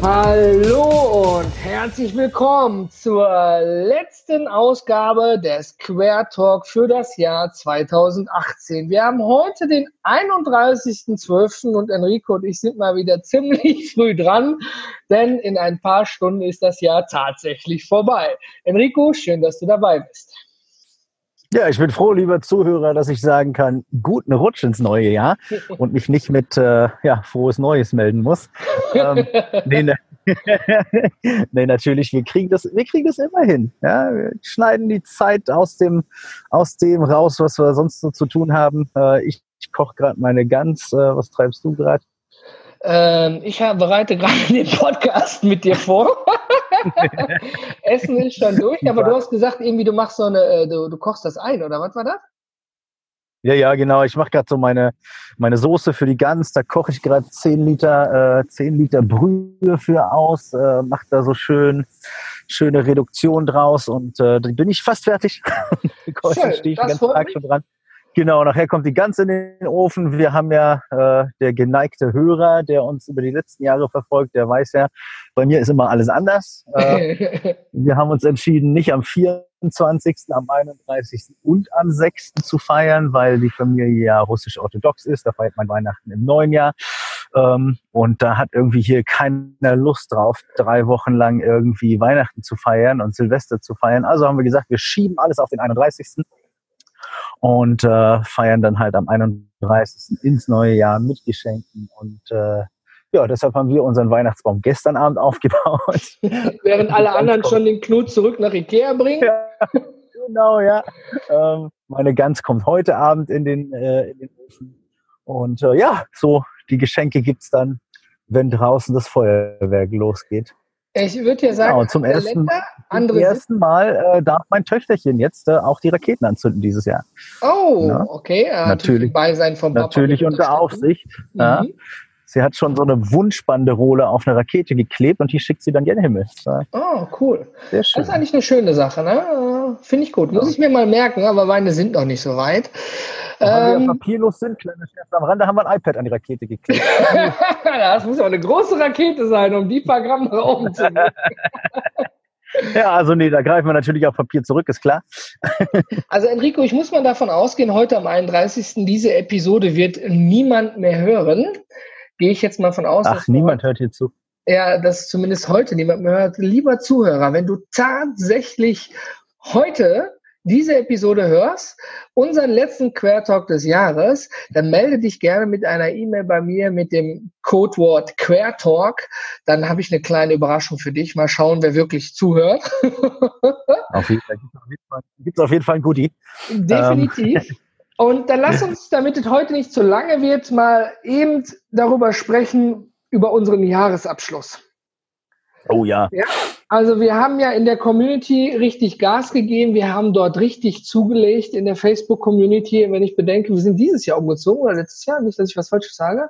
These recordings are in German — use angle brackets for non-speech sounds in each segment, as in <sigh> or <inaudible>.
Hallo und herzlich willkommen zur letzten Ausgabe des Quer Talk für das Jahr 2018. Wir haben heute den 31.12. und Enrico und ich sind mal wieder ziemlich <laughs> früh dran, denn in ein paar Stunden ist das Jahr tatsächlich vorbei. Enrico, schön, dass du dabei bist. Ja, ich bin froh, lieber Zuhörer, dass ich sagen kann, guten Rutsch ins neue Jahr <laughs> und mich nicht mit äh, ja, frohes Neues melden muss. ähm, <laughs> nee, ne, <laughs> nee, natürlich, wir kriegen das, wir kriegen das immer hin. Ja? Wir schneiden die Zeit aus dem, aus dem raus, was wir sonst so zu tun haben. Äh, ich, ich koche gerade meine Gans. Äh, was treibst du gerade? Ähm, ich bereite gerade den Podcast mit dir vor. <laughs> Essen ist schon durch, aber du hast gesagt, irgendwie du machst so eine, äh, du, du kochst das ein, oder was war das? Ja, ja, genau. Ich mache gerade so meine, meine Soße für die Gans. Da koche ich gerade 10 Liter, äh, 10 Liter Brühe für aus, äh, mache da so schön schöne Reduktion draus und äh, dann bin ich fast fertig. <laughs> Schön, stehe ich den ganzen Tag schon dran. Genau, nachher kommt die Gans in den Ofen. Wir haben ja äh, der geneigte Hörer, der uns über die letzten Jahre verfolgt, der weiß ja, bei mir ist immer alles anders. Äh, <laughs> wir haben uns entschieden, nicht am 24., am 31. und am 6. zu feiern, weil die Familie ja russisch-orthodox ist. Da feiert man Weihnachten im neuen Jahr. Ähm, und da hat irgendwie hier keiner Lust drauf, drei Wochen lang irgendwie Weihnachten zu feiern und Silvester zu feiern. Also haben wir gesagt, wir schieben alles auf den 31 und äh, feiern dann halt am 31. ins neue Jahr mit Geschenken und äh, ja, deshalb haben wir unseren Weihnachtsbaum gestern Abend <laughs> aufgebaut. Während alle anderen schon den Knut zurück nach Ikea bringen. Ja, genau, ja. Ähm, meine Gans kommt heute Abend in den, äh, in den Ofen. Und äh, ja, so die Geschenke gibt's dann, wenn draußen das Feuerwerk losgeht. Ich würde ja sagen, genau, zum ersten, Länder, zum ersten Mal äh, darf mein Töchterchen jetzt äh, auch die Raketen anzünden dieses Jahr. Oh, ja? okay. Äh, natürlich. Beisein vom Papa natürlich unter Aufsicht. Mhm. Ja. Sie hat schon so eine Wunschbanderole auf eine Rakete geklebt und die schickt sie dann in den Himmel. Oh, cool. Sehr schön. Das ist eigentlich eine schöne Sache, ne? Finde ich gut. Muss ja. ich mir mal merken, aber meine sind noch nicht so weit. Weil ähm, wir papierlos sind, kleine Scherz am Rande, haben wir ein iPad an die Rakete geklebt. <laughs> das muss aber eine große Rakete sein, um die paar Gramm nach oben zu nehmen. Ja, also nee, da greifen wir natürlich auf Papier zurück, ist klar. <laughs> Also Enrico, ich muss mal davon ausgehen, heute am 31. diese Episode wird niemand mehr hören. Gehe ich jetzt mal von aus. Ach, niemand hört hier zu. Ja, dass zumindest heute niemand mehr hört. Lieber Zuhörer, wenn du tatsächlich heute diese Episode hörst, unseren letzten Quertalk des Jahres, dann melde dich gerne mit einer E-Mail bei mir mit dem Codewort Quertalk. Dann habe ich eine kleine Überraschung für dich. Mal schauen, wer wirklich zuhört. <laughs> Auf jeden Fall gibt es auf jeden Fall ein Goodie. Definitiv. Ähm. <laughs> Und dann lass uns, damit es heute nicht zu lange wird, mal eben darüber sprechen, über unseren Jahresabschluss. Oh ja. ja. Also wir haben ja in der Community richtig Gas gegeben. Wir haben dort richtig zugelegt in der Facebook-Community. Wenn ich bedenke, wir sind dieses Jahr umgezogen oder letztes Jahr, nicht, dass ich was Falsches sage.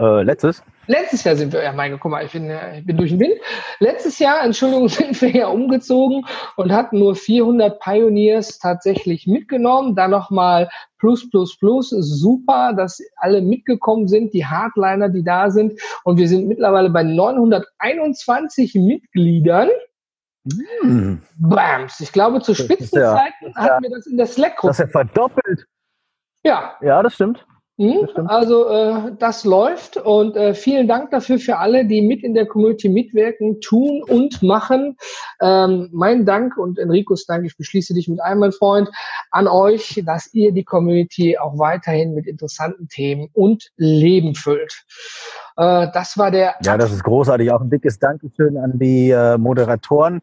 Äh, letztes? Letztes Jahr sind wir, ja, meine, guck mal, ich bin, ich bin durch den Wind. Letztes Jahr, Entschuldigung, <laughs> sind wir ja umgezogen und hatten nur 400 Pioneers tatsächlich mitgenommen. Dann nochmal plus, plus, plus. Super, dass alle mitgekommen sind, die Hardliner, die da sind. Und wir sind mittlerweile bei 921 Mitgliedern. Hm. Bams. Ich glaube, zu Spitzenzeiten ja, hatten wir das in der Slack-Gruppe. Das ist ja verdoppelt. Ja. Ja, das stimmt. Mhm, also äh, das läuft und äh, vielen Dank dafür für alle, die mit in der Community mitwirken, tun und machen. Ähm, mein Dank und Enricos Dank, ich beschließe dich mit einem, mein Freund, an euch, dass ihr die Community auch weiterhin mit interessanten Themen und Leben füllt. Äh, das war der. Ja, das ist großartig. Auch ein dickes Dankeschön an die äh, Moderatoren.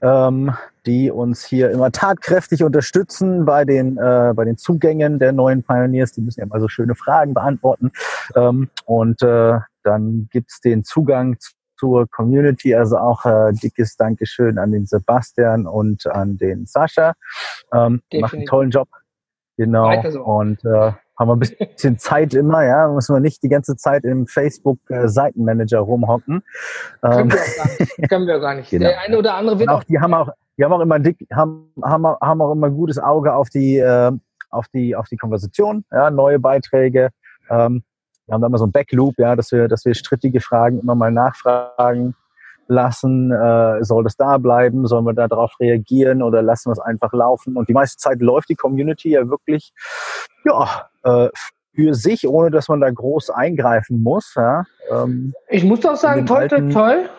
Ähm, die uns hier immer tatkräftig unterstützen bei den, äh, bei den Zugängen der neuen Pioneers. Die müssen ja immer so schöne Fragen beantworten. Ähm, und äh, dann gibt's den Zugang zur Community. Also auch äh, dickes Dankeschön an den Sebastian und an den Sascha. Ähm, macht einen tollen Job. Genau. So. Und äh, haben wir ein bisschen Zeit immer, ja, müssen wir nicht die ganze Zeit im Facebook-Seitenmanager rumhocken. Können wir auch gar nicht. Können wir gar nicht. <laughs> Genau. Der eine oder andere wird auch, die haben auch, die haben auch immer dick, haben, haben, haben auch immer ein gutes Auge auf die, äh, auf die, auf die Konversation, ja, neue Beiträge. Ähm, wir haben da immer so ein Backloop, ja, dass wir, dass wir strittige Fragen immer mal nachfragen lassen. Äh, soll das da bleiben? Sollen wir da darauf reagieren oder lassen wir es einfach laufen? Und die meiste Zeit läuft die Community ja wirklich, ja, äh, für sich, ohne dass man da groß eingreifen muss. Ja. Ähm, ich muss doch sagen, toll, toll, toll.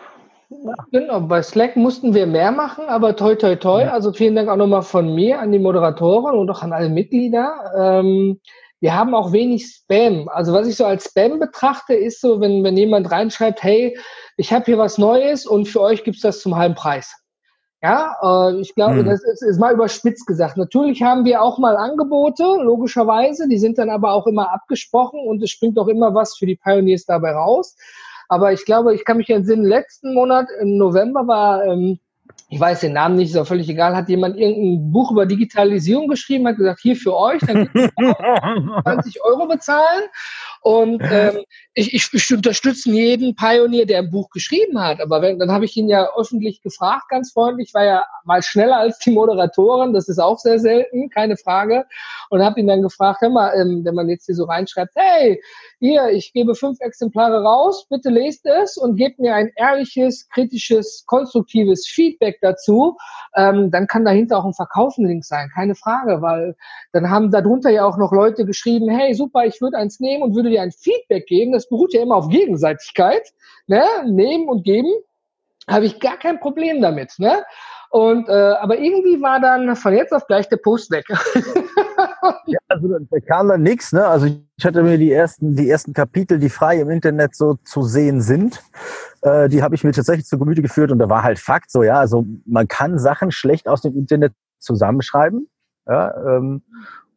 Genau, bei Slack mussten wir mehr machen, aber toi, toi, toi. Ja. Also vielen Dank auch nochmal von mir an die Moderatoren und auch an alle Mitglieder. Ähm, wir haben auch wenig Spam. Also was ich so als Spam betrachte, ist so, wenn, wenn jemand reinschreibt, hey, ich habe hier was Neues und für euch gibt's das zum halben Preis. Ja, äh, ich glaube, hm. das ist, ist mal überspitzt gesagt. Natürlich haben wir auch mal Angebote, logischerweise. Die sind dann aber auch immer abgesprochen und es springt auch immer was für die Pioneers dabei raus. Aber ich glaube, ich kann mich entsinnen, letzten Monat im November war ähm, ich weiß den Namen nicht, ist auch völlig egal, hat jemand irgendein Buch über Digitalisierung geschrieben, hat gesagt, hier für euch, dann <laughs> 20 Euro bezahlen. Und ähm, ich, ich, ich unterstütze jeden Pionier, der ein Buch geschrieben hat. Aber wenn, dann habe ich ihn ja öffentlich gefragt, ganz freundlich, war ja mal schneller als die Moderatoren, das ist auch sehr selten, keine Frage. Und habe ihn dann gefragt, hör mal, ähm, wenn man jetzt hier so reinschreibt, hey, hier, ich gebe fünf Exemplare raus, bitte lest es und gebt mir ein ehrliches, kritisches, konstruktives Feedback dazu, ähm, dann kann dahinter auch ein Verkaufen-Link sein, keine Frage, weil dann haben darunter ja auch noch Leute geschrieben, hey, super, ich würde eins nehmen und würde dir ein Feedback geben. Das beruht ja immer auf Gegenseitigkeit, ne? nehmen und geben habe ich gar kein Problem damit. Ne? Und äh, aber irgendwie war dann von jetzt auf gleich der Post weg. <laughs> <laughs> ja, also da kam dann nichts, ne? Also ich hatte mir die ersten, die ersten Kapitel, die frei im Internet so zu sehen sind, äh, die habe ich mir tatsächlich zu Gemüte geführt und da war halt Fakt so, ja, also man kann Sachen schlecht aus dem Internet zusammenschreiben. Ja, ähm,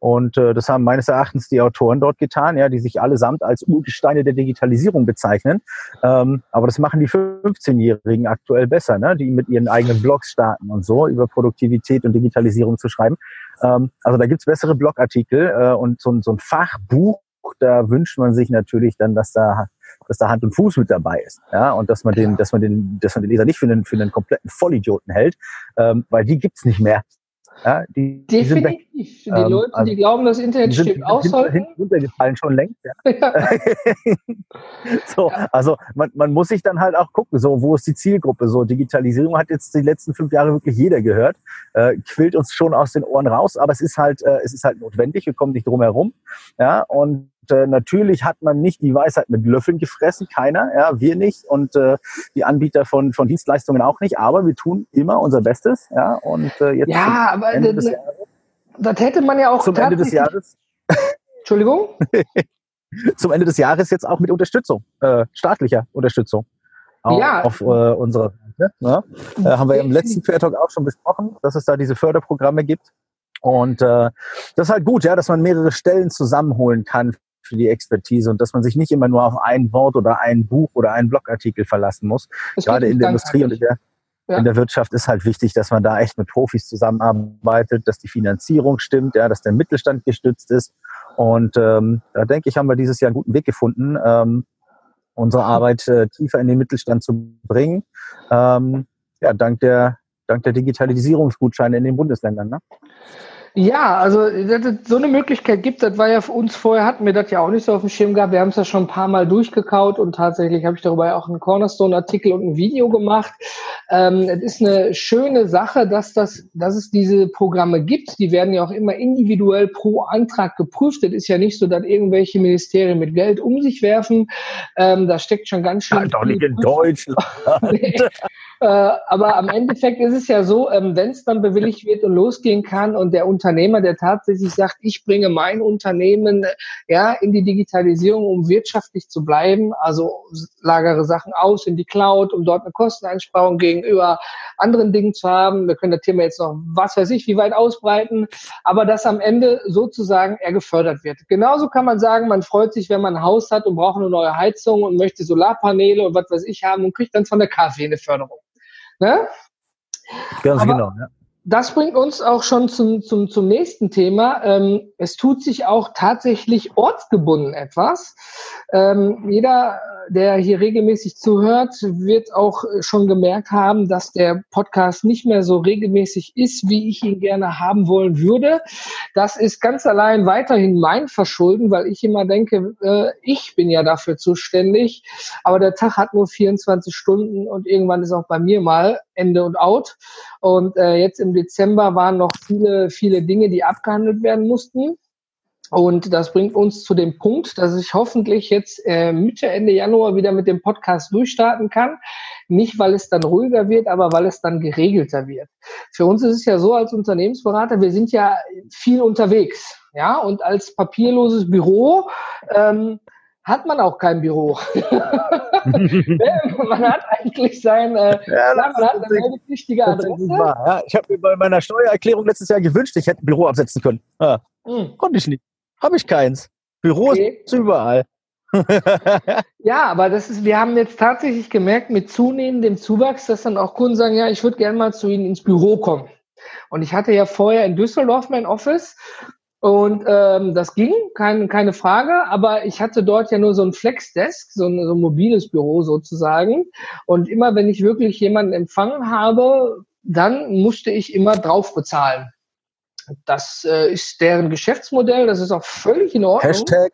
und äh, das haben meines Erachtens die Autoren dort getan, ja, die sich allesamt als Urgesteine der Digitalisierung bezeichnen. Ähm, aber das machen die 15-Jährigen aktuell besser, ne? die mit ihren eigenen Blogs starten und so, über Produktivität und Digitalisierung zu schreiben. Ähm, also da gibt's bessere Blogartikel äh, und so, so ein Fachbuch, da wünscht man sich natürlich dann, dass da dass da Hand und Fuß mit dabei ist, ja, und dass man den, dass man den, dass man den Leser nicht für einen, für einen kompletten Vollidioten hält, ähm, weil die gibt's nicht mehr. Ja, die, Definitiv. Die, die ähm, Leute, also die glauben, das Internet sind, stimmt auch sollten. runtergefallen schon längst. Ja. <laughs> ja. <laughs> so, ja. also man, man muss sich dann halt auch gucken, so wo ist die Zielgruppe? So Digitalisierung hat jetzt die letzten fünf Jahre wirklich jeder gehört, äh, quillt uns schon aus den Ohren raus, aber es ist halt, äh, es ist halt notwendig. Wir kommen nicht drum herum. Ja, und äh, natürlich hat man nicht die Weisheit mit Löffeln gefressen, keiner, ja, wir nicht und äh, die Anbieter von, von Dienstleistungen auch nicht, aber wir tun immer unser Bestes, ja, und äh, jetzt ja, aber Ende des Jahres, das hätte man ja auch zum Ende des Jahres. <laughs> Entschuldigung? zum Ende des Jahres jetzt auch mit Unterstützung, äh, staatlicher Unterstützung. Auch ja. auf äh, unserer Seite. Ne? Äh, haben wir im letzten Fairtalk auch schon besprochen, dass es da diese Förderprogramme gibt. Und äh, das ist halt gut, ja, dass man mehrere Stellen zusammenholen kann für die Expertise und dass man sich nicht immer nur auf ein Wort oder ein Buch oder einen Blogartikel verlassen muss. Das Gerade in der Industrie und in der, ja. in der Wirtschaft ist halt wichtig, dass man da echt mit Profis zusammenarbeitet, dass die Finanzierung stimmt, ja, dass der Mittelstand gestützt ist. Und ähm, da denke ich, haben wir dieses Jahr einen guten Weg gefunden, ähm, unsere Arbeit äh, tiefer in den Mittelstand zu bringen. Ähm, ja, dank der, dank der Digitalisierungsgutscheine in den Bundesländern. Ne? Ja, also so eine Möglichkeit gibt, das war ja für uns vorher, hatten wir das ja auch nicht so auf dem Schirm gehabt. Wir haben es ja schon ein paar Mal durchgekaut und tatsächlich habe ich darüber ja auch einen Cornerstone-Artikel und ein Video gemacht. Ähm, es ist eine schöne Sache, dass, das, dass es diese Programme gibt. Die werden ja auch immer individuell pro Antrag geprüft. Es ist ja nicht so, dass irgendwelche Ministerien mit Geld um sich werfen. Ähm, da steckt schon ganz schön. Ja, doch nicht in Deutschland. <laughs> nee. äh, aber am Endeffekt ist es ja so, ähm, wenn es dann bewilligt wird und losgehen kann und der Unternehmer, der tatsächlich sagt, ich bringe mein Unternehmen ja in die Digitalisierung, um wirtschaftlich zu bleiben, also lagere Sachen aus in die Cloud, um dort eine Kosteneinsparung gegenüber anderen Dingen zu haben. Wir können das Thema jetzt noch, was weiß ich, wie weit ausbreiten, aber dass am Ende sozusagen er gefördert wird. Genauso kann man sagen, man freut sich, wenn man ein Haus hat und braucht eine neue Heizung und möchte Solarpaneele und was weiß ich haben und kriegt dann von der KfW eine Förderung. Ne? Ganz aber, genau, ja. Das bringt uns auch schon zum, zum, zum nächsten Thema. Ähm, es tut sich auch tatsächlich ortsgebunden etwas. Ähm, jeder der hier regelmäßig zuhört, wird auch schon gemerkt haben, dass der Podcast nicht mehr so regelmäßig ist, wie ich ihn gerne haben wollen würde. Das ist ganz allein weiterhin mein Verschulden, weil ich immer denke, äh, ich bin ja dafür zuständig. Aber der Tag hat nur 24 Stunden und irgendwann ist auch bei mir mal Ende und out. Und äh, jetzt im Dezember waren noch viele, viele Dinge, die abgehandelt werden mussten. Und das bringt uns zu dem Punkt, dass ich hoffentlich jetzt äh, Mitte, Ende Januar wieder mit dem Podcast durchstarten kann. Nicht, weil es dann ruhiger wird, aber weil es dann geregelter wird. Für uns ist es ja so als Unternehmensberater, wir sind ja viel unterwegs. Ja, und als papierloses Büro ähm, hat man auch kein Büro. <laughs> <laughs> man hat eigentlich sein, äh, ja, man hat eine wichtige Adresse. Ja, ich habe mir bei meiner Steuererklärung letztes Jahr gewünscht, ich hätte ein Büro absetzen können. Ja, hm. Konnte ich nicht. Habe ich keins. Büro okay. ist überall. <laughs> ja, aber das ist, wir haben jetzt tatsächlich gemerkt, mit zunehmendem Zuwachs, dass dann auch Kunden sagen, ja, ich würde gerne mal zu Ihnen ins Büro kommen. Und ich hatte ja vorher in Düsseldorf mein Office und ähm, das ging, kein, keine Frage, aber ich hatte dort ja nur so ein Flexdesk, so ein, so ein mobiles Büro sozusagen. Und immer wenn ich wirklich jemanden empfangen habe, dann musste ich immer drauf bezahlen. Das äh, ist deren Geschäftsmodell, das ist auch völlig in Ordnung. Hashtag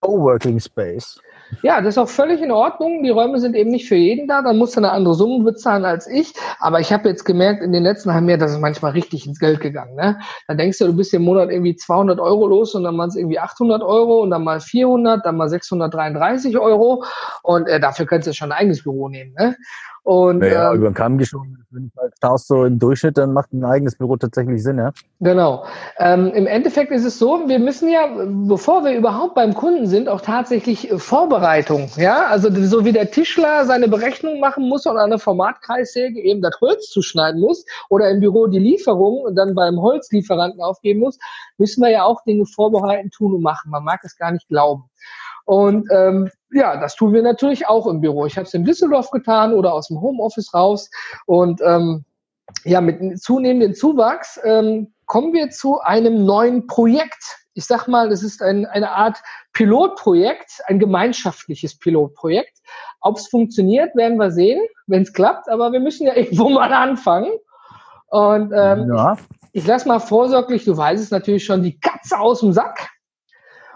Coworking Space. Ja, das ist auch völlig in Ordnung. Die Räume sind eben nicht für jeden da. Dann musst du eine andere Summe bezahlen als ich. Aber ich habe jetzt gemerkt, in den letzten halben Jahren, das ist manchmal richtig ins Geld gegangen. Ne? Dann denkst du, du bist im Monat irgendwie 200 Euro los und dann waren es irgendwie 800 Euro und dann mal 400, dann mal 633 Euro. Und äh, dafür kannst du schon ein eigenes Büro nehmen. Ne? Und, naja, ähm, über den Kamm geschoben, wenn du halt schaust so im Durchschnitt, dann macht ein eigenes Büro tatsächlich Sinn, ja? Genau. Ähm, Im Endeffekt ist es so, wir müssen ja, bevor wir überhaupt beim Kunden sind, auch tatsächlich äh, Vorbereitung, ja? Also so wie der Tischler seine Berechnung machen muss und an der Formatkreissäge eben das Holz zuschneiden muss oder im Büro die Lieferung und dann beim Holzlieferanten aufgeben muss, müssen wir ja auch Dinge vorbereiten, tun und machen. Man mag es gar nicht glauben. Und ähm, ja, das tun wir natürlich auch im Büro. Ich habe es in Düsseldorf getan oder aus dem Homeoffice raus. Und ähm, ja, mit zunehmendem Zuwachs ähm, kommen wir zu einem neuen Projekt. Ich sag mal, das ist ein, eine Art Pilotprojekt, ein gemeinschaftliches Pilotprojekt. Ob es funktioniert, werden wir sehen, wenn es klappt. Aber wir müssen ja <laughs> irgendwo mal anfangen. Und ähm, ja. ich, ich lasse mal vorsorglich, du weißt es natürlich schon, die Katze aus dem Sack.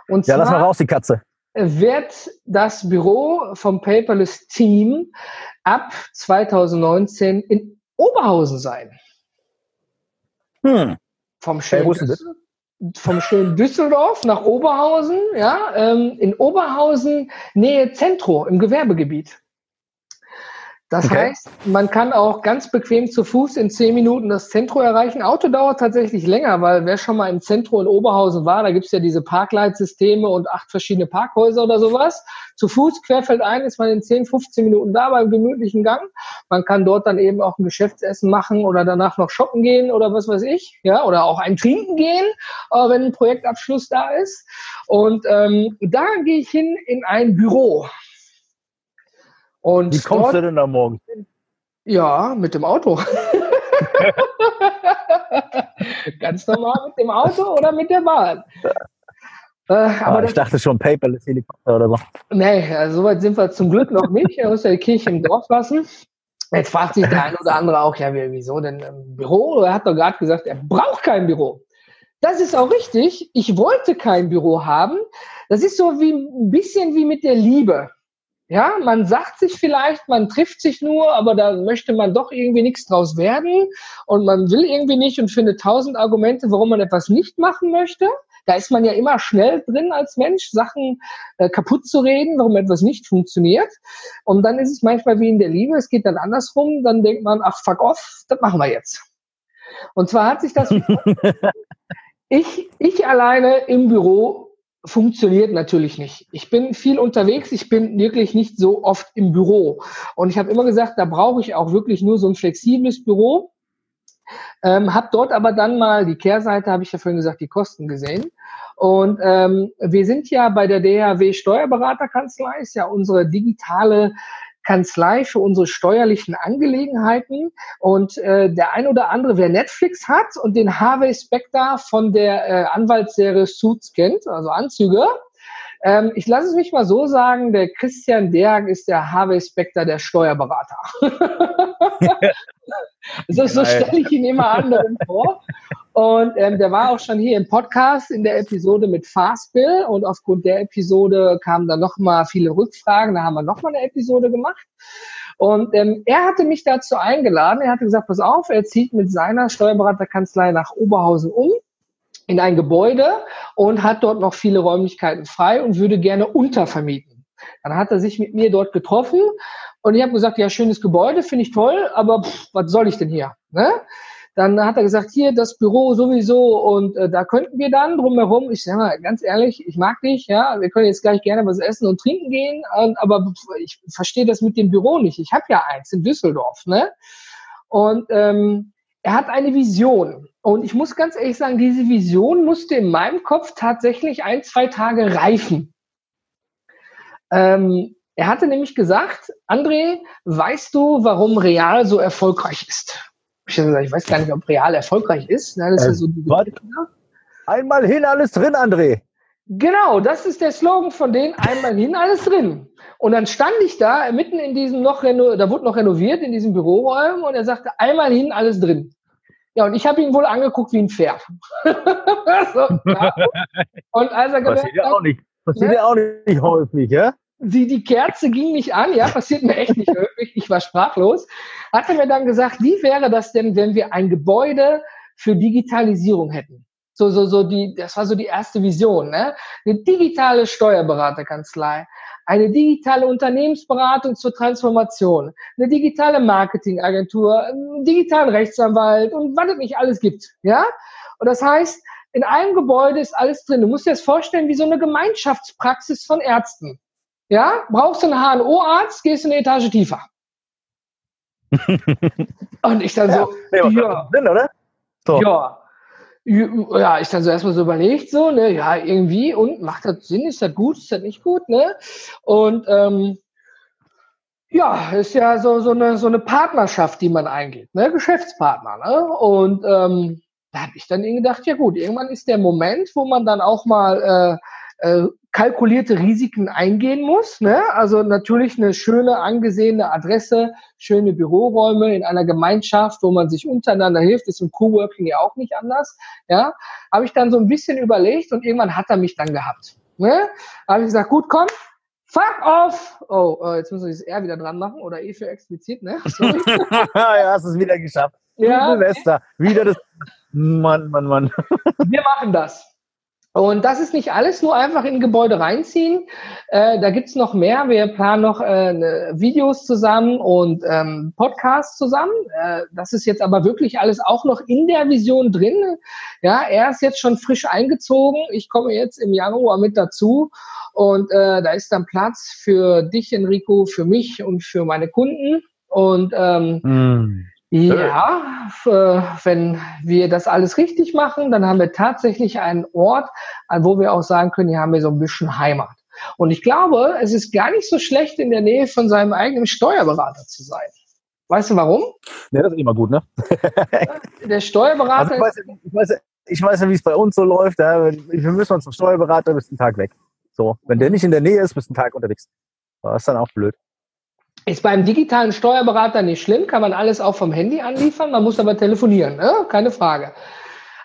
Und ja, zwar, lass mal raus, die Katze wird das Büro vom Paperless Team ab 2019 in Oberhausen sein. Hm. Vom schönen, vom schönen Düsseldorf nach Oberhausen, ja, ähm, in Oberhausen Nähe Zentro im Gewerbegebiet. Das okay. heißt, man kann auch ganz bequem zu Fuß in zehn Minuten das Zentrum erreichen. Auto dauert tatsächlich länger, weil wer schon mal im Zentrum in Oberhausen war, da gibt's ja diese Parkleitsysteme und acht verschiedene Parkhäuser oder sowas. Zu Fuß querfeldein ist man in 10, 15 Minuten da beim gemütlichen Gang. Man kann dort dann eben auch ein Geschäftsessen machen oder danach noch shoppen gehen oder was weiß ich, ja, oder auch ein Trinken gehen, äh, wenn ein Projektabschluss da ist. Und ähm, da gehe ich hin in ein Büro. Und Wie kommst du denn da morgen Ja, mit dem Auto. <laughs> Ganz normal mit dem Auto oder mit der Bahn. Äh, aber ah, ich dachte schon Paperless Helikopter oder so. Nee, also so weit sind wir zum Glück noch nicht. Er muss ja die Kirche im Dorf lassen. Jetzt fragt sich der ein oder andere auch, ja, wieso denn ein Büro? Er hat doch gerade gesagt, er braucht kein Büro. Das ist auch richtig. Ich wollte kein Büro haben. Das ist so wie ein bisschen wie mit der Liebe. Ja, man sagt sich vielleicht, man trifft sich nur, aber da möchte man doch irgendwie nichts draus werden und man will irgendwie nicht und findet tausend Argumente, warum man etwas nicht machen möchte. Da ist man ja immer schnell drin als Mensch, Sachen äh, kaputt zu reden, warum etwas nicht funktioniert. Und dann ist es manchmal wie in der Liebe, es geht dann andersrum, dann denkt man, ach fuck off, das machen wir jetzt. Und zwar hat sich das <laughs> ich, ich alleine im Büro funktioniert natürlich nicht. Ich bin viel unterwegs, ich bin wirklich nicht so oft im Büro. Und ich habe immer gesagt, da brauche ich auch wirklich nur so ein flexibles Büro. Ähm, habe dort aber dann mal die Kehrseite, habe ich ja vorhin gesagt, die Kosten gesehen. Und ähm, wir sind ja bei der DHW Steuerberaterkanzlei, ist ja unsere digitale Kanzlei für unsere steuerlichen Angelegenheiten. Und äh, der ein oder andere, wer Netflix hat und den Harvey Specter von der äh, Anwaltsserie Suits kennt, also Anzüge, ähm, ich lasse es mich mal so sagen, der Christian Derg ist der Harvey Specter der Steuerberater. <laughs> <laughs> so, so stelle ich ihn immer anderen <laughs> vor. Und ähm, der war auch schon hier im Podcast in der Episode mit Fastbill und aufgrund der Episode kamen dann nochmal viele Rückfragen. Da haben wir nochmal eine Episode gemacht. Und ähm, er hatte mich dazu eingeladen. Er hatte gesagt, pass auf, er zieht mit seiner Steuerberaterkanzlei nach Oberhausen um in ein Gebäude und hat dort noch viele Räumlichkeiten frei und würde gerne untervermieten. Dann hat er sich mit mir dort getroffen und ich habe gesagt, ja, schönes Gebäude, finde ich toll, aber pff, was soll ich denn hier? Ne? Dann hat er gesagt, hier das Büro sowieso und äh, da könnten wir dann drumherum. Ich sage mal ganz ehrlich, ich mag dich, ja, wir können jetzt gleich gerne was essen und trinken gehen, äh, aber ich verstehe das mit dem Büro nicht. Ich habe ja eins in Düsseldorf, ne? Und ähm, er hat eine Vision. Und ich muss ganz ehrlich sagen, diese Vision musste in meinem Kopf tatsächlich ein, zwei Tage reifen. Ähm, er hatte nämlich gesagt, André, weißt du, warum Real so erfolgreich ist? Ich, weiß gar nicht, ob Real erfolgreich ist. Na, das äh, ist so Einmal hin, alles drin, André. Genau, das ist der Slogan von denen, einmal hin, alles drin. Und dann stand ich da, mitten in diesem noch, da wurde noch renoviert, in diesem Büroräumen, und er sagte, einmal hin, alles drin. Ja, und ich habe ihn wohl angeguckt wie ein Pferd. <laughs> so, ja. <laughs> Und als er gemerkt hat, auch nicht, passiert ne? ja auch nicht häufig, ja? Die, die Kerze ging nicht an, ja, passiert mir echt nicht häufig, ich war sprachlos. Hat er mir dann gesagt, wie wäre das denn, wenn wir ein Gebäude für Digitalisierung hätten? So, so, so die, das war so die erste Vision, ne? Eine digitale Steuerberaterkanzlei, eine digitale Unternehmensberatung zur Transformation, eine digitale Marketingagentur, einen digitalen Rechtsanwalt und was es nicht alles gibt, ja? Und das heißt, in einem Gebäude ist alles drin. Du musst dir das vorstellen wie so eine Gemeinschaftspraxis von Ärzten. Ja, brauchst du einen HNO-Arzt, gehst du eine Etage tiefer. <laughs> und ich dann so, ja, ja. Sinn, oder? So. Ja, ja, ich dann so erstmal so überlegt, so, ne, ja, irgendwie, und macht das Sinn, ist das gut, ist das nicht gut, ne? Und ähm, ja, ist ja so, so, eine, so eine Partnerschaft, die man eingeht, ne? Geschäftspartner, ne? Und ähm, da habe ich dann gedacht, ja gut, irgendwann ist der Moment, wo man dann auch mal äh, äh, kalkulierte Risiken eingehen muss. Ne? Also natürlich eine schöne, angesehene Adresse, schöne Büroräume in einer Gemeinschaft, wo man sich untereinander hilft, ist im Coworking ja auch nicht anders. Ja, habe ich dann so ein bisschen überlegt und irgendwann hat er mich dann gehabt. Ne? Habe ich gesagt, gut, komm, fuck off. Oh, oh jetzt muss ich das R wieder dran machen oder E für explizit, ne? Sorry. <laughs> ja, hast es wieder geschafft. Ja. Silvester, wieder das. Mann, Mann, Mann. Wir machen das. Und das ist nicht alles nur einfach in Gebäude reinziehen. Äh, da gibt's noch mehr. Wir planen noch äh, ne, Videos zusammen und ähm, Podcasts zusammen. Äh, das ist jetzt aber wirklich alles auch noch in der Vision drin. Ja, er ist jetzt schon frisch eingezogen. Ich komme jetzt im Januar mit dazu. Und äh, da ist dann Platz für dich, Enrico, für mich und für meine Kunden. Und ähm, mm. Ja, wenn wir das alles richtig machen, dann haben wir tatsächlich einen Ort, wo wir auch sagen können, hier haben wir so ein bisschen Heimat. Und ich glaube, es ist gar nicht so schlecht, in der Nähe von seinem eigenen Steuerberater zu sein. Weißt du warum? Ja, das ist immer gut, ne? <laughs> der Steuerberater. Also ich, weiß, ich, weiß, ich weiß ja, wie es bei uns so läuft. Ja. Wir müssen uns zum Steuerberater, bist einen Tag weg. So, wenn der nicht in der Nähe ist, bist einen Tag unterwegs. Das ist dann auch blöd. Ist beim digitalen Steuerberater nicht schlimm, kann man alles auch vom Handy anliefern, man muss aber telefonieren, ne? keine Frage.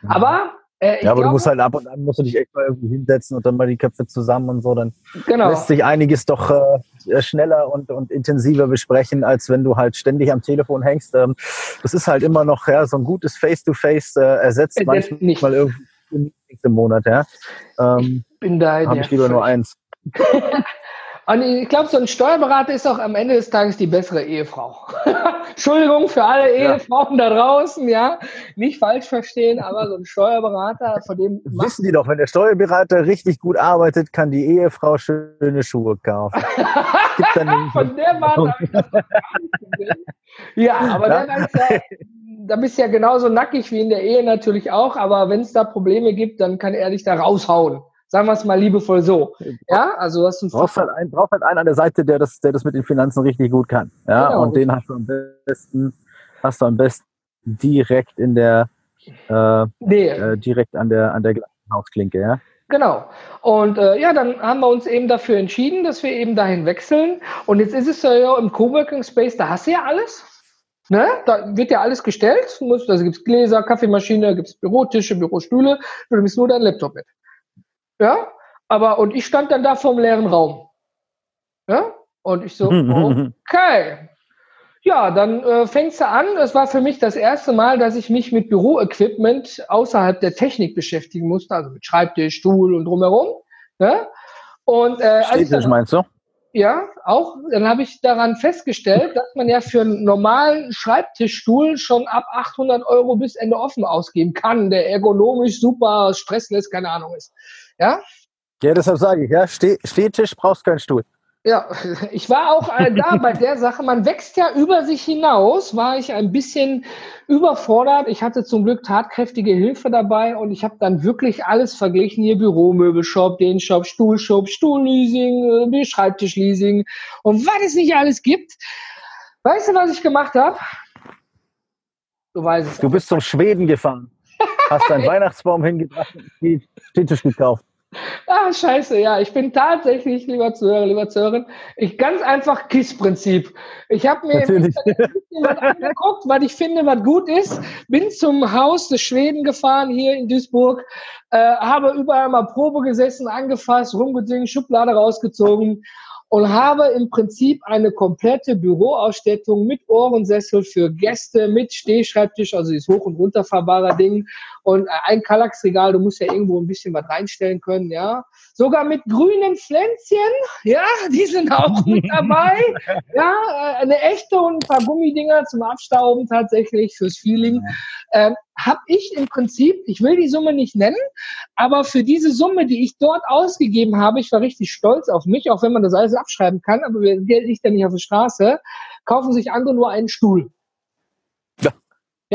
Aber äh, ja, aber glaube, du musst halt ab und an musst du dich echt mal irgendwie hinsetzen und dann mal die Köpfe zusammen und so, dann genau. lässt sich einiges doch äh, schneller und, und intensiver besprechen, als wenn du halt ständig am Telefon hängst. Ähm, das ist halt immer noch ja, so ein gutes Face-to-Face -face, äh, ersetzt manchmal nicht. irgendwie im Monat. Ja. Ähm, ich bin da. Habe ich lieber nur eins. <laughs> Und ich glaube, so ein Steuerberater ist auch am Ende des Tages die bessere Ehefrau. <laughs> Entschuldigung für alle Ehefrauen ja. da draußen, ja. Nicht falsch verstehen, aber so ein Steuerberater, von dem. Wissen die doch, wenn der Steuerberater richtig gut arbeitet, kann die Ehefrau schöne Schuhe kaufen. <laughs> von der Warte habe ich das gar nicht gesehen. Ja, aber ja. dann ist ja, da bist du ja genauso nackig wie in der Ehe natürlich auch, aber wenn es da Probleme gibt, dann kann er dich da raushauen. Sagen wir es mal liebevoll so. Ja, also du hast einen brauchst halt, einen, brauchst halt einen an der Seite, der das, der das mit den Finanzen richtig gut kann. Ja, genau. und den hast du am besten, hast du am besten direkt in der, äh, nee. äh, direkt an der, an der Hausklinke, ja. Genau. Und äh, ja, dann haben wir uns eben dafür entschieden, dass wir eben dahin wechseln. Und jetzt ist es ja im Coworking Space, da hast du ja alles. Ne? Da wird ja alles gestellt. Also gibt es Gläser, Kaffeemaschine, gibt es Bürotische, Bürostühle. Du nimmst nur dein Laptop mit. Ja? Aber, und ich stand dann da vor dem leeren Raum. Ja? Und ich so, <laughs> okay. Ja, dann äh, fängst du an. Es war für mich das erste Mal, dass ich mich mit Büroequipment außerhalb der Technik beschäftigen musste, also mit Schreibtisch, Stuhl und drumherum. Ne? Und äh, Schreibtisch meinst du? Ja, auch. Dann habe ich daran festgestellt, dass man ja für einen normalen Schreibtischstuhl schon ab 800 Euro bis Ende offen ausgeben kann, der ergonomisch super stressless, keine Ahnung ist. Ja? Ja, deshalb sage ich, ja, Steh Stehtisch brauchst keinen Stuhl. Ja, <laughs> ich war auch äh, da bei der Sache. Man wächst ja über sich hinaus, war ich ein bisschen überfordert. Ich hatte zum Glück tatkräftige Hilfe dabei und ich habe dann wirklich alles verglichen. Hier Büromöbelshop, den Shop, Stuhlshop, Stuhlleasing, äh, Schreibtischleasing und was es nicht alles gibt. Weißt du, was ich gemacht habe? Du weißt es. Du bist zum Schweden gefahren, hast deinen Weihnachtsbaum hingebracht und Stehtisch gekauft. Ah, scheiße, ja. Ich bin tatsächlich, lieber Zuhörer, lieber Zuhörerin, ich ganz einfach KISS-Prinzip. Ich habe mir was angeguckt, was ich finde, was gut ist. Bin zum Haus des Schweden gefahren, hier in Duisburg. Äh, habe überall mal Probe gesessen, angefasst, rumgedingt, Schublade rausgezogen und habe im Prinzip eine komplette Büroausstattung mit Ohrensessel für Gäste, mit Stehschreibtisch, also dieses hoch- und runterfahrbare Ding und ein Kallax-Regal, du musst ja irgendwo ein bisschen was reinstellen können, ja. Sogar mit grünen Pflänzchen, ja, die sind auch mit <laughs> dabei. ja, äh, eine echte und ein paar Gummidinger zum Abstauben tatsächlich fürs Feeling. Ähm, habe ich im Prinzip, ich will die Summe nicht nennen, aber für diese Summe, die ich dort ausgegeben habe, ich war richtig stolz auf mich, auch wenn man das alles abschreiben kann, aber Geld liegt ja nicht auf der Straße, kaufen sich andere nur einen Stuhl.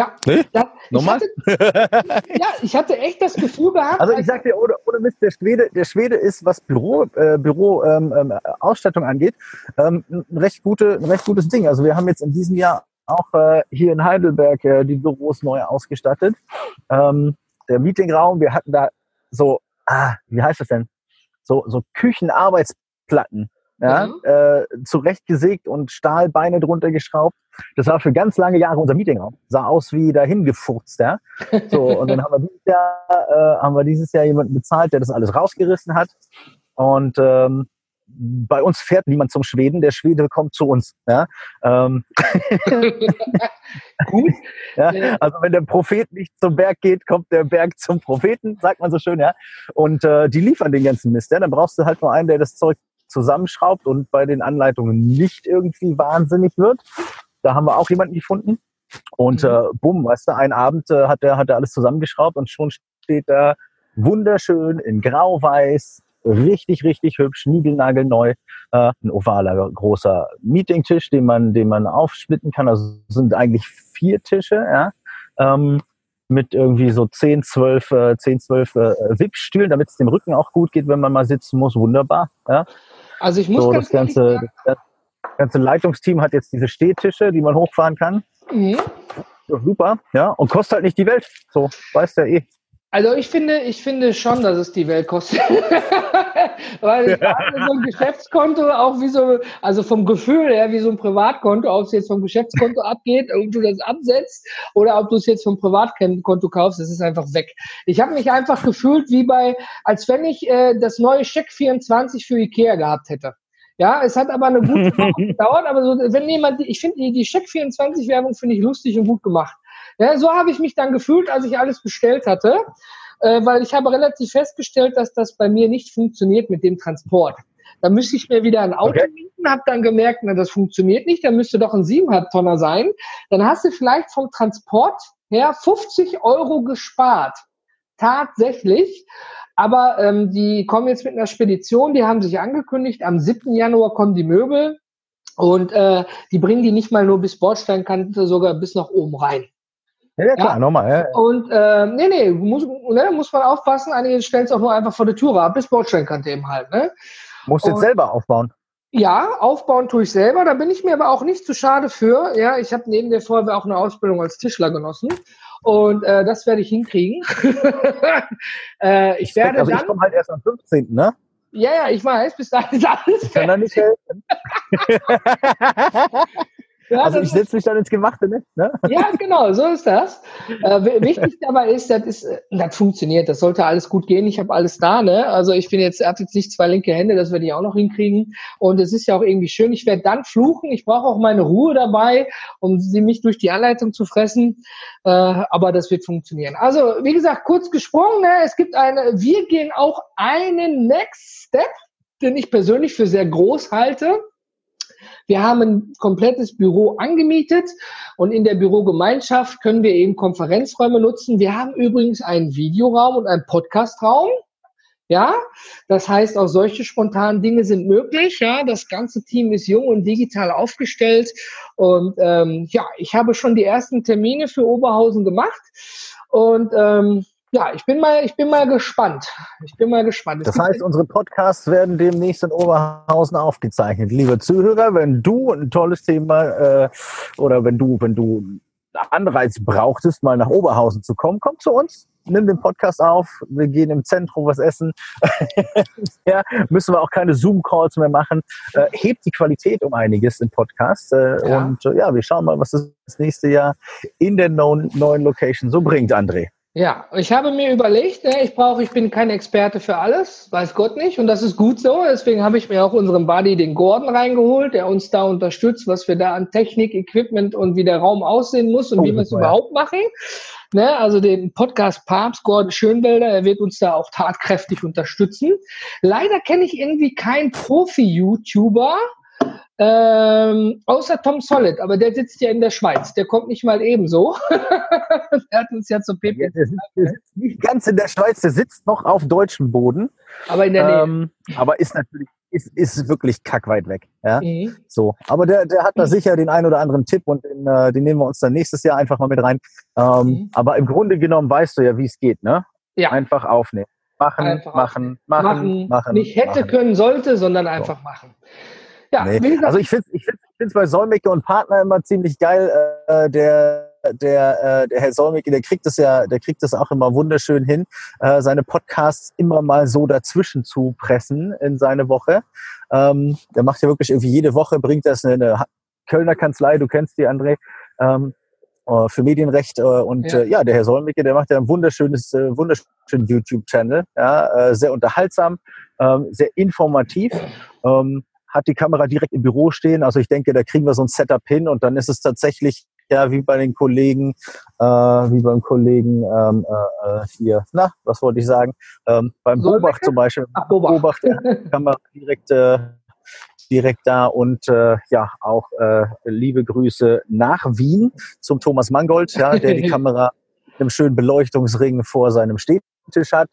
Ja. Ja, nee? das, Nochmal? Ich hatte, ja, ich hatte echt das Gefühl gehabt. Also ich sag dir, ohne, ohne Mist, der Schwede, der Schwede ist, was Büro, äh, Büro ähm, ähm, Ausstattung angeht, ähm, ein recht gute, ein recht gutes Ding. Also wir haben jetzt in diesem Jahr auch äh, hier in Heidelberg äh, die Büros neu ausgestattet. Ähm, der Meetingraum, wir hatten da so, ah, wie heißt das denn? So, so Küchenarbeitsplatten, ja, mhm. äh, zurechtgesägt und Stahlbeine drunter geschraubt. Das war für ganz lange Jahre unser Meetingraum. Sah aus wie dahin gefurzt, ja. So, und dann haben wir dieses Jahr, äh, haben wir dieses Jahr jemanden bezahlt, der das alles rausgerissen hat. Und ähm, bei uns fährt niemand zum Schweden, der Schwede kommt zu uns. Ja? Ähm. <laughs> Gut. ja? Also wenn der Prophet nicht zum Berg geht, kommt der Berg zum Propheten, sagt man so schön, ja. Und äh, die liefern den ganzen Mist. Ja? Dann brauchst du halt nur einen, der das Zeug zusammenschraubt und bei den Anleitungen nicht irgendwie wahnsinnig wird. Da haben wir auch jemanden gefunden. Und mhm. äh, bumm, weißt du, einen Abend äh, hat er hat er alles zusammengeschraubt und schon steht da wunderschön in grau-weiß richtig, richtig hübsch, niegelnagelneu. Äh, ein ovaler großer Meetingtisch, den man, den man aufsplitten kann. Also sind eigentlich vier Tische, ja. Ähm, mit irgendwie so 10, 12, äh, 10, 12 äh, Wippstühlen, damit es dem Rücken auch gut geht, wenn man mal sitzen muss. Wunderbar. Ja. Also ich muss so, das ganze, das ganze Leitungsteam hat jetzt diese Stehtische, die man hochfahren kann. Mhm. super, ja, und kostet halt nicht die Welt. So, weiß der eh. Also ich finde, ich finde schon, dass es die Welt kostet. <laughs> Weil <laughs> ich habe so ein Geschäftskonto auch wie so, also vom Gefühl her wie so ein Privatkonto, ob es jetzt vom Geschäftskonto abgeht und du das absetzt oder ob du es jetzt vom Privatkonto kaufst, das ist einfach weg. Ich habe mich einfach gefühlt wie bei, als wenn ich äh, das neue Check 24 für Ikea gehabt hätte. Ja, es hat aber eine gute <laughs> Woche gedauert, aber so, wenn jemand, ich finde die, die Check 24 Werbung finde ich lustig und gut gemacht. Ja, so habe ich mich dann gefühlt, als ich alles bestellt hatte, äh, weil ich habe relativ festgestellt, dass das bei mir nicht funktioniert mit dem Transport. Da müsste ich mir wieder ein Auto okay. mieten, habe dann gemerkt, na, das funktioniert nicht, da müsste doch ein 7,5 Tonner sein. Dann hast du vielleicht vom Transport her 50 Euro gespart. Tatsächlich. Aber ähm, die kommen jetzt mit einer Spedition, die haben sich angekündigt, am 7. Januar kommen die Möbel und äh, die bringen die nicht mal nur bis Bordsteinkante, sogar bis nach oben rein. Ja, klar, ja. nochmal. Ja. Und äh, nee, nee, muss, ne, muss man aufpassen. Einige stellen es auch nur einfach vor der Tür ab, bis Bordsteinkante eben halt. Ne? Musst du jetzt selber aufbauen? Ja, aufbauen tue ich selber. Da bin ich mir aber auch nicht zu schade für. Ja, ich habe neben der Feuerwehr auch eine Ausbildung als Tischler genossen. Und äh, das werde ich hinkriegen. <laughs> äh, ich werde also dann. Ich komme halt erst am 15. Ne? Ja, ja, ich weiß, bis dahin ist alles. Ich kann da nicht helfen. <laughs> <laughs> Ja, also ich setze mich dann ins Gemachte, ne? Ja, genau, so ist das. Äh, wichtig dabei ist, das ist, äh, das funktioniert, das sollte alles gut gehen. Ich habe alles da, ne? Also ich bin jetzt, habe jetzt nicht zwei linke Hände, das werde ich auch noch hinkriegen. Und es ist ja auch irgendwie schön. Ich werde dann fluchen. Ich brauche auch meine Ruhe dabei, um sie mich durch die Anleitung zu fressen. Äh, aber das wird funktionieren. Also wie gesagt, kurz gesprungen. Ne? Es gibt eine. Wir gehen auch einen Next Step, den ich persönlich für sehr groß halte. Wir haben ein komplettes Büro angemietet und in der Bürogemeinschaft können wir eben Konferenzräume nutzen. Wir haben übrigens einen Videoraum und einen Podcastraum. Ja, das heißt, auch solche spontanen Dinge sind möglich. Ja, das ganze Team ist jung und digital aufgestellt. Und ähm, ja, ich habe schon die ersten Termine für Oberhausen gemacht. Und ähm, ja, ich bin mal, ich bin mal gespannt. Ich bin mal gespannt. Es das heißt, unsere Podcasts werden demnächst in Oberhausen aufgezeichnet. Liebe Zuhörer, wenn du ein tolles Thema äh, oder wenn du, wenn du Anreiz brauchtest, mal nach Oberhausen zu kommen, komm zu uns, nimm den Podcast auf, wir gehen im Zentrum was essen. <laughs> ja, müssen wir auch keine Zoom-Calls mehr machen. Äh, hebt die Qualität um einiges im Podcast. Äh, ja. Und äh, ja, wir schauen mal, was das nächste Jahr in der neuen, neuen Location so bringt, André. Ja, ich habe mir überlegt, ne, ich brauche, ich bin kein Experte für alles, weiß Gott nicht, und das ist gut so. Deswegen habe ich mir auch unseren Buddy, den Gordon, reingeholt, der uns da unterstützt, was wir da an Technik, Equipment und wie der Raum aussehen muss und oh, wie wir es überhaupt machen. Ne, also den Podcast Papst, Gordon Schönwelder, er wird uns da auch tatkräftig unterstützen. Leider kenne ich irgendwie keinen Profi-YouTuber, ähm, außer Tom Solid, aber der sitzt ja in der Schweiz. Der kommt nicht mal ebenso. <laughs> der hat uns ja zum PP. Der, sitzt, der sitzt nicht ganz in der Schweiz, der sitzt noch auf deutschem Boden. Aber in der Nähe. Ähm, aber ist natürlich ist, ist wirklich kackweit weg. Ja? Mhm. So. Aber der, der hat da mhm. sicher den einen oder anderen Tipp und den, äh, den nehmen wir uns dann nächstes Jahr einfach mal mit rein. Ähm, mhm. Aber im Grunde genommen weißt du ja, wie es geht, ne? Ja. Einfach aufnehmen. Machen, einfach machen, machen, machen, machen. Nicht hätte machen. können, sollte, sondern einfach so. machen. Ja, nee. Also ich finde es ich find, bei Solmecke und Partner immer ziemlich geil. Äh, der, der, äh, der Herr Solmecke, der kriegt es ja, der kriegt es auch immer wunderschön hin, äh, seine Podcasts immer mal so dazwischen zu pressen in seine Woche. Ähm, der macht ja wirklich irgendwie jede Woche, bringt das eine, eine Kölner Kanzlei, du kennst die, André, ähm, äh, für Medienrecht äh, und ja. Äh, ja, der Herr Solmecke, der macht ja ein wunderschönes, äh, wunderschönen YouTube-Channel, ja, äh, sehr unterhaltsam, ähm, sehr informativ. Ähm, hat die Kamera direkt im Büro stehen. Also ich denke, da kriegen wir so ein Setup hin und dann ist es tatsächlich ja wie bei den Kollegen, äh, wie beim Kollegen ähm, äh, hier, na, was wollte ich sagen? Ähm, beim so Bobach zum Beispiel. Ach, Bobach. Bobach <laughs> Kamera direkt äh, direkt da und äh, ja auch äh, liebe Grüße nach Wien zum Thomas Mangold, ja, der die <laughs> Kamera mit einem schönen Beleuchtungsring vor seinem Stehtisch hat.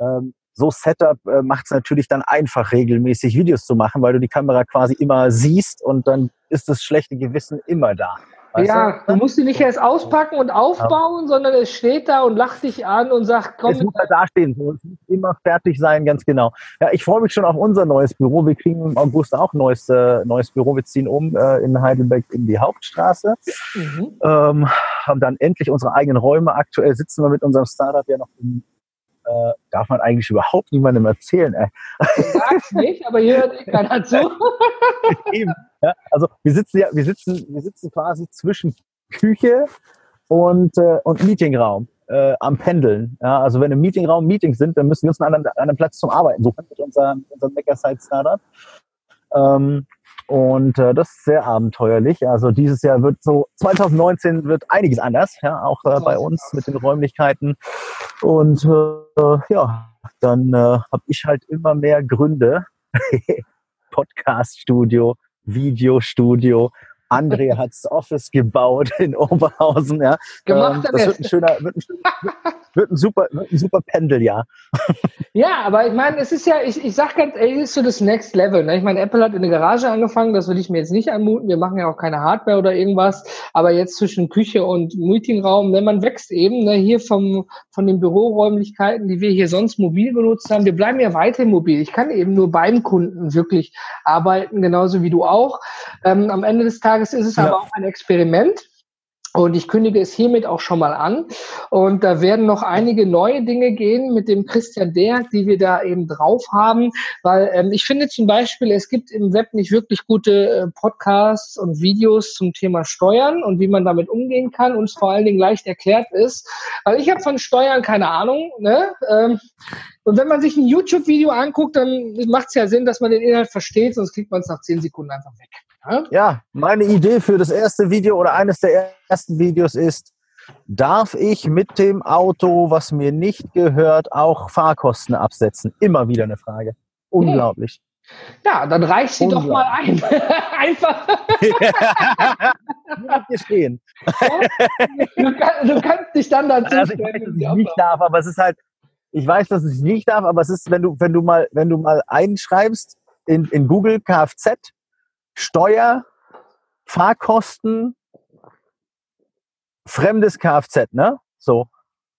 Ähm, so Setup äh, macht es natürlich dann einfach, regelmäßig Videos zu machen, weil du die Kamera quasi immer siehst und dann ist das schlechte Gewissen immer da. Weißt ja, du? du musst sie nicht erst auspacken und aufbauen, ja. sondern es steht da und lacht dich an und sagt, komm. Es muss da dastehen, es muss immer fertig sein, ganz genau. Ja, ich freue mich schon auf unser neues Büro. Wir kriegen im August auch neues, äh, neues Büro. Wir ziehen um äh, in Heidelberg in die Hauptstraße. Mhm. Ähm, haben dann endlich unsere eigenen Räume. Aktuell sitzen wir mit unserem Startup ja noch im äh, darf man eigentlich überhaupt niemandem erzählen. Ey. Sag's nicht, aber hier hört eh keiner zu. <laughs> Eben, ja, also wir sitzen ja, wir sitzen, wir sitzen quasi zwischen Küche und, äh, und Meetingraum. Äh, am Pendeln. Ja, also wenn im Meetingraum Meetings sind, dann müssen wir uns einen anderen, anderen Platz zum Arbeiten suchen mit unserem, unserem Makerside Startup. Ähm, und äh, das ist sehr abenteuerlich. Also dieses Jahr wird so, 2019 wird einiges anders, ja, auch äh, bei uns mit den Räumlichkeiten. Und äh, ja, dann äh, habe ich halt immer mehr Gründe. <laughs> Podcast-Studio, Videostudio. André <laughs> hat's Office gebaut in Oberhausen. Ja. Gemacht ähm, das wird ein schöner, wird ein schöner <laughs> wird ein super, wird ein super Pendeljahr. Ja, aber ich meine, es ist ja, ich, ich sag ganz ehrlich, ist so das Next Level. Ne? Ich meine, Apple hat in der Garage angefangen, das will ich mir jetzt nicht anmuten. Wir machen ja auch keine Hardware oder irgendwas. Aber jetzt zwischen Küche und Meetingraum, ne, man wächst eben ne, hier vom, von den Büroräumlichkeiten, die wir hier sonst mobil genutzt haben. Wir bleiben ja weiter mobil. Ich kann eben nur beim Kunden wirklich arbeiten, genauso wie du auch. Ähm, am Ende des Tages ist es ja. aber auch ein Experiment. Und ich kündige es hiermit auch schon mal an. Und da werden noch einige neue Dinge gehen mit dem Christian Derg, die wir da eben drauf haben. Weil ähm, ich finde zum Beispiel, es gibt im Web nicht wirklich gute äh, Podcasts und Videos zum Thema Steuern und wie man damit umgehen kann und es vor allen Dingen leicht erklärt ist. Weil ich habe von Steuern keine Ahnung. Ne? Ähm, und wenn man sich ein YouTube-Video anguckt, dann macht es ja Sinn, dass man den Inhalt versteht, sonst kriegt man es nach zehn Sekunden einfach weg. Ja, meine Idee für das erste Video oder eines der ersten Videos ist, darf ich mit dem Auto, was mir nicht gehört, auch Fahrkosten absetzen? Immer wieder eine Frage. Unglaublich. Ja, dann reich sie doch mal ein. <laughs> Einfach. <laughs> Hier stehen. Du, kann, du, kannst dich dann dazu also ich weiß, dass ich nicht darf, aber es ist halt, ich weiß, dass ich nicht darf, aber es ist, wenn du, wenn du mal, wenn du mal einschreibst in, in Google Kfz, Steuer, Fahrkosten, fremdes Kfz, ne? So.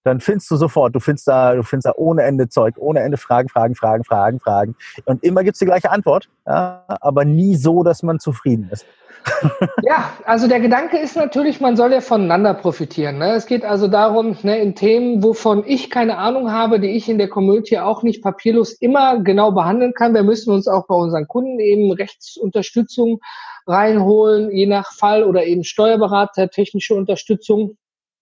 Dann findest du sofort, du findest da, du findest da ohne Ende Zeug, ohne Ende Fragen, Fragen, Fragen, Fragen, Fragen. Und immer gibt's die gleiche Antwort, ja, aber nie so, dass man zufrieden ist. <laughs> ja, also der Gedanke ist natürlich, man soll ja voneinander profitieren. Ne? Es geht also darum, ne, in Themen, wovon ich keine Ahnung habe, die ich in der Community auch nicht papierlos immer genau behandeln kann. Wir müssen uns auch bei unseren Kunden eben Rechtsunterstützung reinholen, je nach Fall oder eben Steuerberater, technische Unterstützung.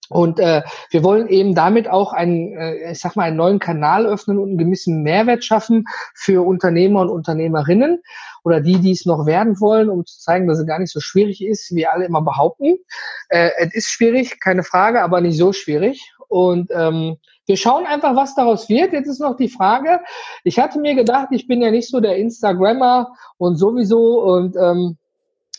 Und äh, wir wollen eben damit auch einen, äh, ich sag mal, einen neuen Kanal öffnen und einen gewissen Mehrwert schaffen für Unternehmer und Unternehmerinnen oder die, die es noch werden wollen, um zu zeigen, dass es gar nicht so schwierig ist, wie alle immer behaupten. Äh, es ist schwierig, keine Frage, aber nicht so schwierig. Und ähm, wir schauen einfach, was daraus wird. Jetzt ist noch die Frage. Ich hatte mir gedacht, ich bin ja nicht so der Instagrammer und sowieso und ähm,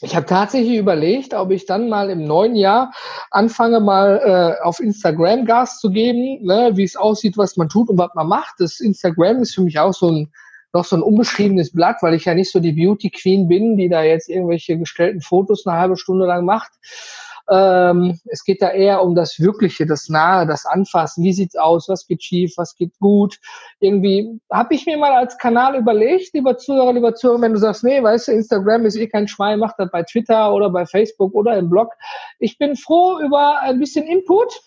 ich habe tatsächlich überlegt, ob ich dann mal im neuen Jahr anfange, mal äh, auf Instagram Gas zu geben, ne, wie es aussieht, was man tut und was man macht. Das Instagram ist für mich auch so ein noch so ein unbeschriebenes Blatt, weil ich ja nicht so die Beauty Queen bin, die da jetzt irgendwelche gestellten Fotos eine halbe Stunde lang macht. Ähm, es geht da eher um das Wirkliche, das Nahe, das Anfassen. Wie sieht's aus? Was geht schief? Was geht gut? Irgendwie habe ich mir mal als Kanal überlegt, lieber Zuhörer, lieber Zuhörer, wenn du sagst, nee, weißt du, Instagram ist eh kein Schwein, mach das bei Twitter oder bei Facebook oder im Blog. Ich bin froh über ein bisschen Input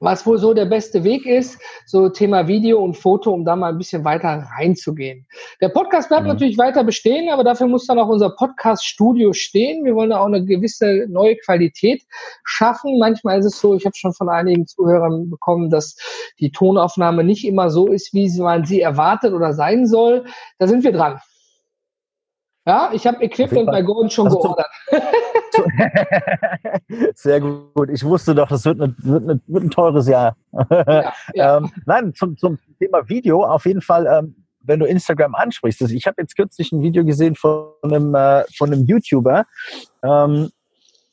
was wohl so der beste Weg ist, so Thema Video und Foto, um da mal ein bisschen weiter reinzugehen. Der Podcast bleibt mhm. natürlich weiter bestehen, aber dafür muss dann auch unser Podcast-Studio stehen. Wir wollen da auch eine gewisse neue Qualität schaffen. Manchmal ist es so, ich habe schon von einigen Zuhörern bekommen, dass die Tonaufnahme nicht immer so ist, wie man sie erwartet oder sein soll. Da sind wir dran. Ja, ich habe Equipment bei Gordon schon also geordert. <laughs> <laughs> Sehr gut. Ich wusste doch, das wird, eine, wird, eine, wird ein teures Jahr. Ja, <laughs> ja. ähm, nein, zum, zum Thema Video auf jeden Fall, ähm, wenn du Instagram ansprichst. Also ich habe jetzt kürzlich ein Video gesehen von einem, äh, von einem YouTuber ähm,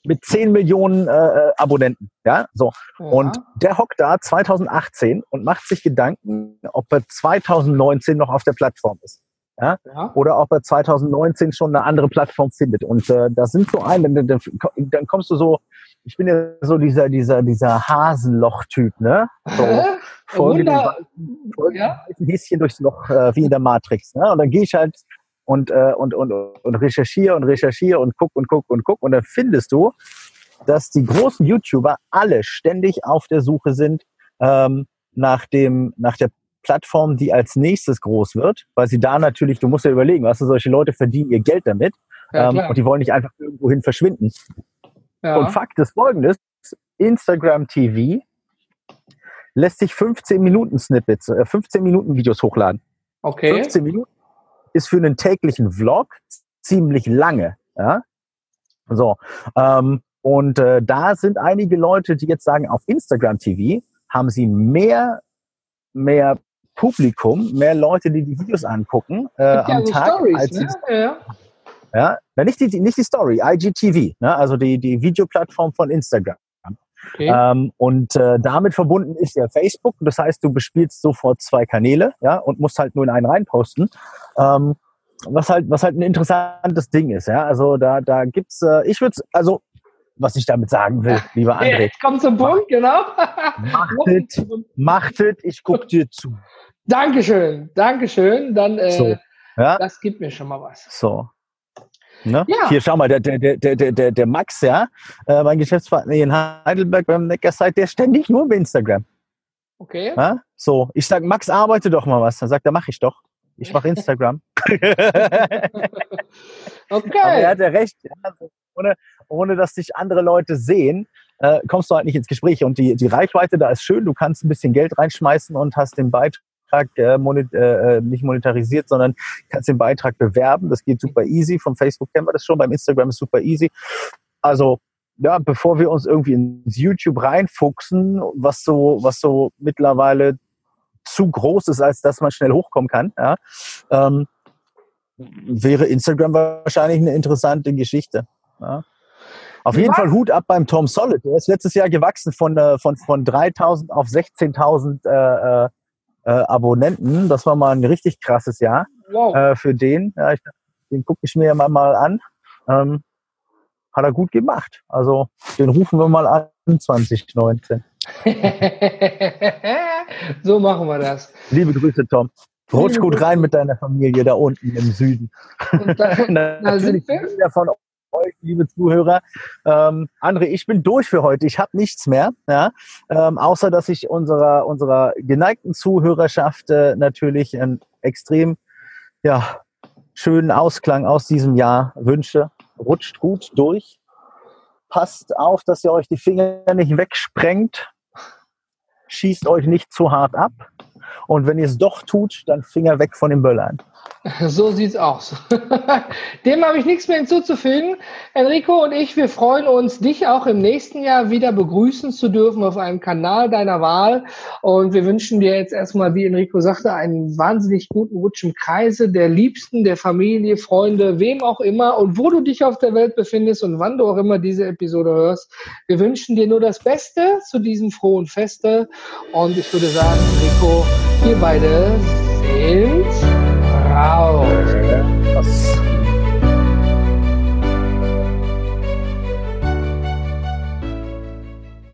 mit 10 Millionen äh, äh, Abonnenten. Ja, so. Ja. Und der hockt da 2018 und macht sich Gedanken, ob er 2019 noch auf der Plattform ist. Ja? ja? Oder ob er 2019 schon eine andere Plattform findet. Und äh, das sind so ein, dann, dann, dann kommst du so, ich bin ja so dieser, dieser, dieser Hasenloch-Typ, ne? So, folge ja? ein Häschen durchs Loch, äh, wie in der Matrix. Ne? Und dann gehe ich halt und, äh, und, und, und recherchiere und recherchiere und guck und guck und guck. Und dann findest du, dass die großen YouTuber alle ständig auf der Suche sind ähm, nach dem, nach der Plattform, die als nächstes groß wird, weil sie da natürlich, du musst ja überlegen, weißt du, solche Leute verdienen ihr Geld damit ja, ähm, und die wollen nicht einfach irgendwohin verschwinden. Ja. Und Fakt ist folgendes, Instagram TV lässt sich 15 Minuten Snippets, äh, 15 Minuten Videos hochladen. Okay. 15 Minuten ist für einen täglichen Vlog ziemlich lange. Ja? So. Ähm, und äh, da sind einige Leute, die jetzt sagen, auf Instagram TV haben sie mehr, mehr Publikum, mehr Leute, die die Videos angucken äh, am ja, Tag. Stories, als ne? ja. ja, nicht die, nicht die Story, IGTV, ne? also die, die Videoplattform von Instagram. Okay. Ähm, und äh, damit verbunden ist ja Facebook. Das heißt, du bespielst sofort zwei Kanäle, ja, und musst halt nur in einen reinposten. Ähm, was halt, was halt ein interessantes Ding ist, ja. Also da, da gibt's, äh, ich würde, also was ich damit sagen will, <laughs> lieber André. Jetzt kommt zum Punkt, genau. Machtet, <laughs> machtet, ich guck dir zu. Dankeschön, Dankeschön. Dann, äh, so, ja? das gibt mir schon mal was. So. Ne? Ja. Hier, schau mal, der, der, der, der, der Max, ja, äh, mein Geschäftspartner in Heidelberg beim Neckarside, der ständig nur bei Instagram. Okay. Ja? So, ich sag, Max, arbeite doch mal was. Dann sagt er, mach ich doch. Ich mache Instagram. <laughs> okay. Aber er hat ja recht. Also ohne, ohne dass dich andere Leute sehen, äh, kommst du halt nicht ins Gespräch. Und die, die Reichweite da ist schön. Du kannst ein bisschen Geld reinschmeißen und hast den Beitrag äh, monet, äh, nicht monetarisiert, sondern kannst den Beitrag bewerben. Das geht super easy. Vom Facebook kennen wir das schon. Beim Instagram ist super easy. Also ja, bevor wir uns irgendwie ins YouTube reinfuchsen, was so, was so mittlerweile zu groß ist, als dass man schnell hochkommen kann, ja, ähm, wäre Instagram wahrscheinlich eine interessante Geschichte. Ja. Auf jeden Fall Hut ab beim Tom Solid. Der ist letztes Jahr gewachsen von, äh, von, von 3000 auf 16.000 äh, äh, äh, Abonnenten. Das war mal ein richtig krasses Jahr wow. äh, für den. Ja, ich, den gucke ich mir mal, mal an. Ähm, hat er gut gemacht. Also den rufen wir mal an 2019. <laughs> so machen wir das. Liebe Grüße, Tom. Rutsch gut rein mit deiner Familie da unten im Süden. Und da, <laughs> Natürlich da von euch, liebe Zuhörer. Ähm, André, ich bin durch für heute. Ich habe nichts mehr, ja? Ähm, außer dass ich unserer, unserer geneigten Zuhörerschaft äh, natürlich einen extrem ja, schönen Ausklang aus diesem Jahr wünsche. Rutscht gut durch. Passt auf, dass ihr euch die Finger nicht wegsprengt. Schießt euch nicht zu hart ab. Und wenn ihr es doch tut, dann Finger weg von den Böllern. So sieht's aus. <laughs> Dem habe ich nichts mehr hinzuzufügen. Enrico und ich, wir freuen uns, dich auch im nächsten Jahr wieder begrüßen zu dürfen auf einem Kanal deiner Wahl. Und wir wünschen dir jetzt erstmal, wie Enrico sagte, einen wahnsinnig guten Rutsch im Kreise der Liebsten, der Familie, Freunde, wem auch immer und wo du dich auf der Welt befindest und wann du auch immer diese Episode hörst. Wir wünschen dir nur das Beste zu diesem frohen Feste. Und ich würde sagen, Enrico, wir beide sind raus.